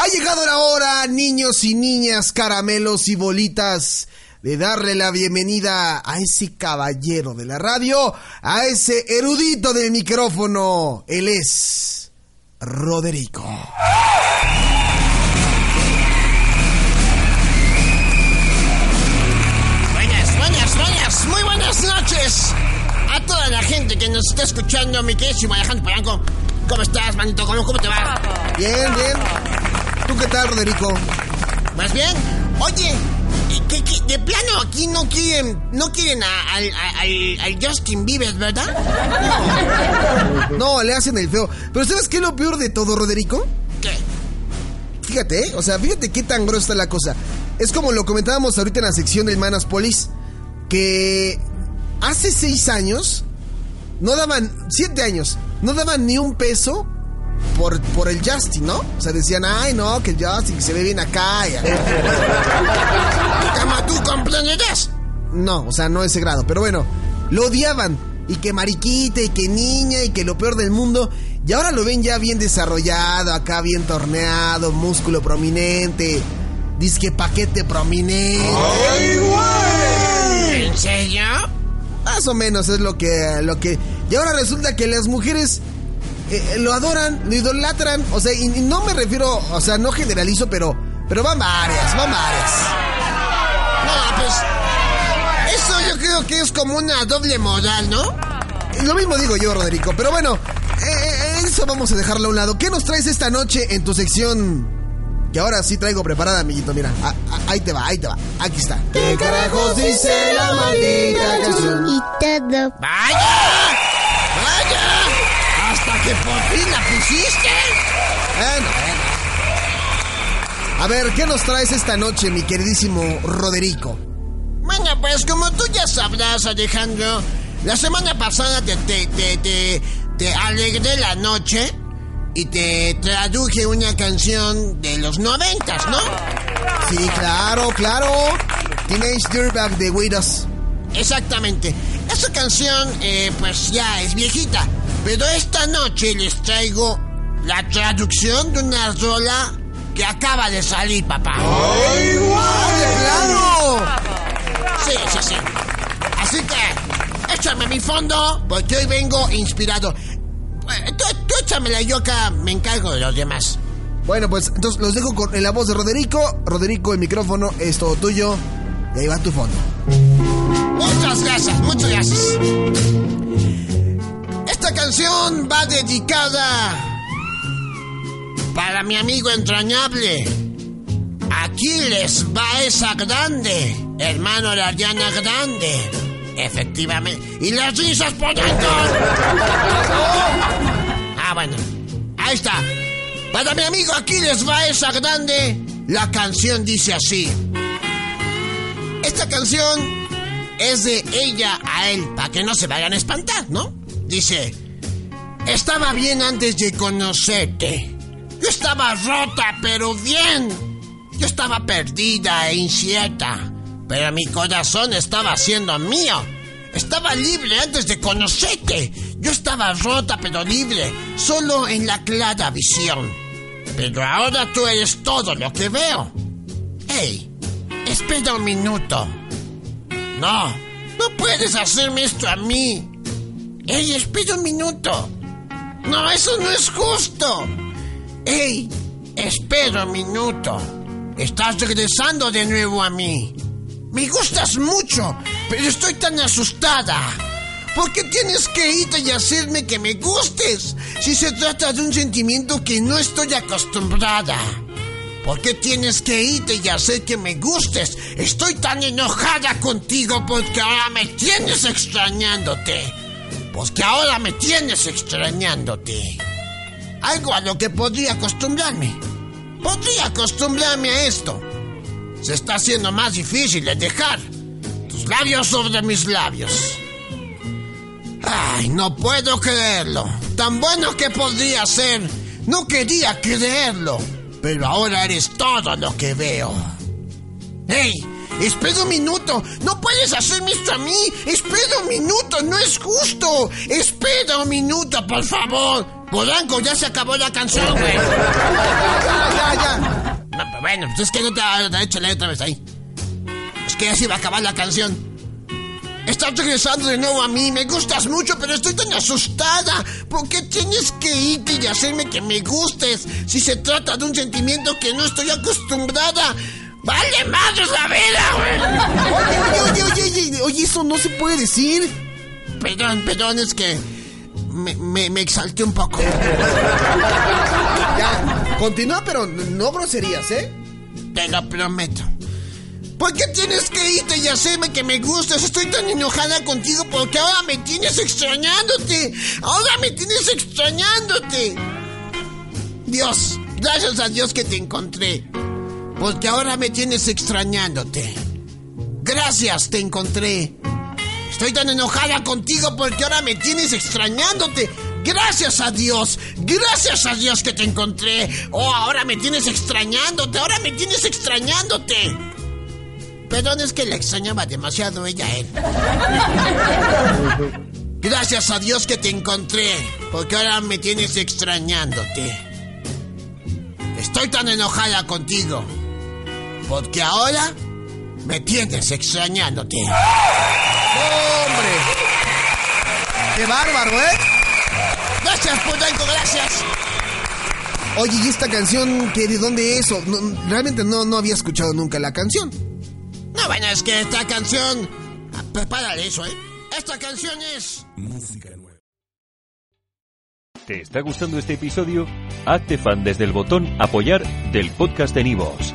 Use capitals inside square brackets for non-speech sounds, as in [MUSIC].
Ha llegado la hora, niños y niñas, caramelos y bolitas, de darle la bienvenida a ese caballero de la radio, a ese erudito del micrófono. Él es Roderico. Buenas, buenas, buenas, muy buenas noches a toda la gente que nos está escuchando, mi queridísimo Alejandro Polanco. ¿Cómo estás, manito? ¿Cómo, cómo te va? Bien, bien. ¿Tú qué tal, Roderico? ¿Más bien? Oye, ¿qué, qué- de plano aquí no quieren, no quieren a- al, a- al- al Justin Bieber, ¿verdad? No, le hacen el feo. Pero ¿sabes qué es lo peor de todo, Roderico? ¿Qué? Fíjate, ¿eh? o sea, fíjate qué tan grosa está la cosa. Es como lo comentábamos ahorita en la sección del Manas Polis, que hace seis años, no daban, siete años, no daban ni un peso por, por el Justin, ¿no? O sea, decían, ay, no, que el Justin se ve bien acá. y- ¿Cómo tú comprenderás? No, o sea, no ese grado, pero bueno, lo odiaban. Y que mariquita, y que niña, y que lo peor del mundo. Y ahora lo ven ya bien desarrollado, acá bien torneado, músculo prominente, disque paquete prominente. ¿En serio? Más o menos es lo que, lo que. Y ahora resulta que las mujeres eh, lo adoran, lo idolatran. O sea, y, y no me refiero, o sea, no generalizo, pero, pero van varias, van varias. No, pues. Eso yo creo que es como una doble moral, ¿no? Y Lo mismo digo yo, Roderico. Pero bueno, eh, eh, eso vamos a dejarlo a un lado. ¿Qué nos traes esta noche en tu sección? Que ahora sí traigo preparada, amiguito. Mira, Ah, ah, ahí te va, ahí te va. Aquí está. ¿Qué carajos dice la maldita canción? y todo. ¡Vaya! ¡Vaya! ¡Hasta que por fin la pusiste! Bueno, bueno. A ver, ¿qué nos traes esta noche, mi queridísimo Roderico? Bueno, pues como tú ya sabrás, Alejandro, la semana pasada te, te, te, te, te alegré la noche y te traduje una canción de los noventas, ¿no? Sí, claro, claro. Teenage Dirtbag de Widows. Exactamente. Esa canción, eh, pues ya es viejita, pero esta noche les traigo la traducción de una rola que acaba de salir, papá. ¡Claro! Sí, sí, sí. Así que, échame mi fondo, porque hoy vengo inspirado. Eh, Tú, tú échamela, yo acá me encargo de los demás. Bueno, pues entonces los dejo con la voz de Roderico. Roderico, el micrófono es todo tuyo. Y ahí va tu fondo. Muchas gracias, muchas gracias. Canción va dedicada para mi amigo entrañable. Aquiles Baeza Grande, hermano de Ariana Grande. Efectivamente. Y las risas dentro. Ah, bueno. Ahí está. Para mi amigo Aquiles Baeza Grande, la canción dice así. Esta canción es de ella a él, para que no se vayan a espantar, ¿no? Dice, estaba bien antes de conocerte. Yo estaba rota, pero bien. Yo estaba perdida e incierta, pero mi corazón estaba siendo mío. Estaba libre antes de conocerte. Yo estaba rota, pero libre, solo en la clara visión. Pero ahora tú eres todo lo que veo. Hey, espera un minuto. No, no puedes hacerme esto a mí. Ey, espera un minuto. No, eso no es justo. Ey, espera un minuto. Estás regresando de nuevo a mí. Me gustas mucho, pero estoy tan asustada. ¿Por qué tienes que irte y hacerme que me gustes? Si se trata de un sentimiento que no estoy acostumbrada. ¿Por qué tienes que irte y hacer que me gustes? Estoy tan enojada contigo porque ahora me tienes extrañándote. Porque ahora me tienes extrañándote. Algo a lo que podría acostumbrarme. podría acostumbrarme a esto. Se está haciendo más difícil de dejar tus labios sobre mis labios. Ay, no puedo creerlo. Tan bueno que podría ser. No quería creerlo. Pero ahora eres todo lo que veo. ¡Ey! Espera un minuto. No puedes hacerme esto a mí. Espera un minuto. No es justo. Espera un minuto, por favor. Polanco, ya se acabó la canción, güey. [LAUGHS] Ya, ya. No, bueno, pues es que no te ha hecho leer otra vez ahí. Es que ya se iba a acabar la canción. Estás regresando de nuevo a mí. Me gustas mucho, pero estoy tan asustada. ¿Por qué tienes que irte y hacerme que me gustes? Si se trata de un sentimiento que no estoy acostumbrada. ¡Vale madre la vida, güey! Oye, oye, oye, oye, oye, eso no se puede decir. Perdón, perdón, es que me, me, me exalté un poco. Ya, continúa, pero no groserías, ¿eh? Te lo prometo. ¿Por qué tienes que irte y hacerme que me gustes? Estoy tan enojada contigo porque ahora me tienes extrañándote. Ahora me tienes extrañándote. Dios, gracias a Dios que te encontré. Porque ahora me tienes extrañándote. Gracias, te encontré. Estoy tan enojada contigo porque ahora me tienes extrañándote. Gracias a Dios, gracias a Dios que te encontré. Oh, ahora me tienes extrañándote, ahora me tienes extrañándote. Perdón, es que la extrañaba demasiado ella a [LAUGHS] él. Gracias a Dios que te encontré, porque ahora me tienes extrañándote. Estoy tan enojada contigo, porque ahora me tienes extrañándote. ¡Hombre! ¡Qué bárbaro, eh! Gracias, Polanco, gracias. Oye, ¿y esta canción qué, de dónde es? O- no, realmente no, no había escuchado nunca la canción. No, bueno, es que esta canción... Ah, Prepárale eso, ¿eh? Esta canción es... ¿Te está gustando este episodio? Hazte fan desde el botón Apoyar del podcast de Nivos.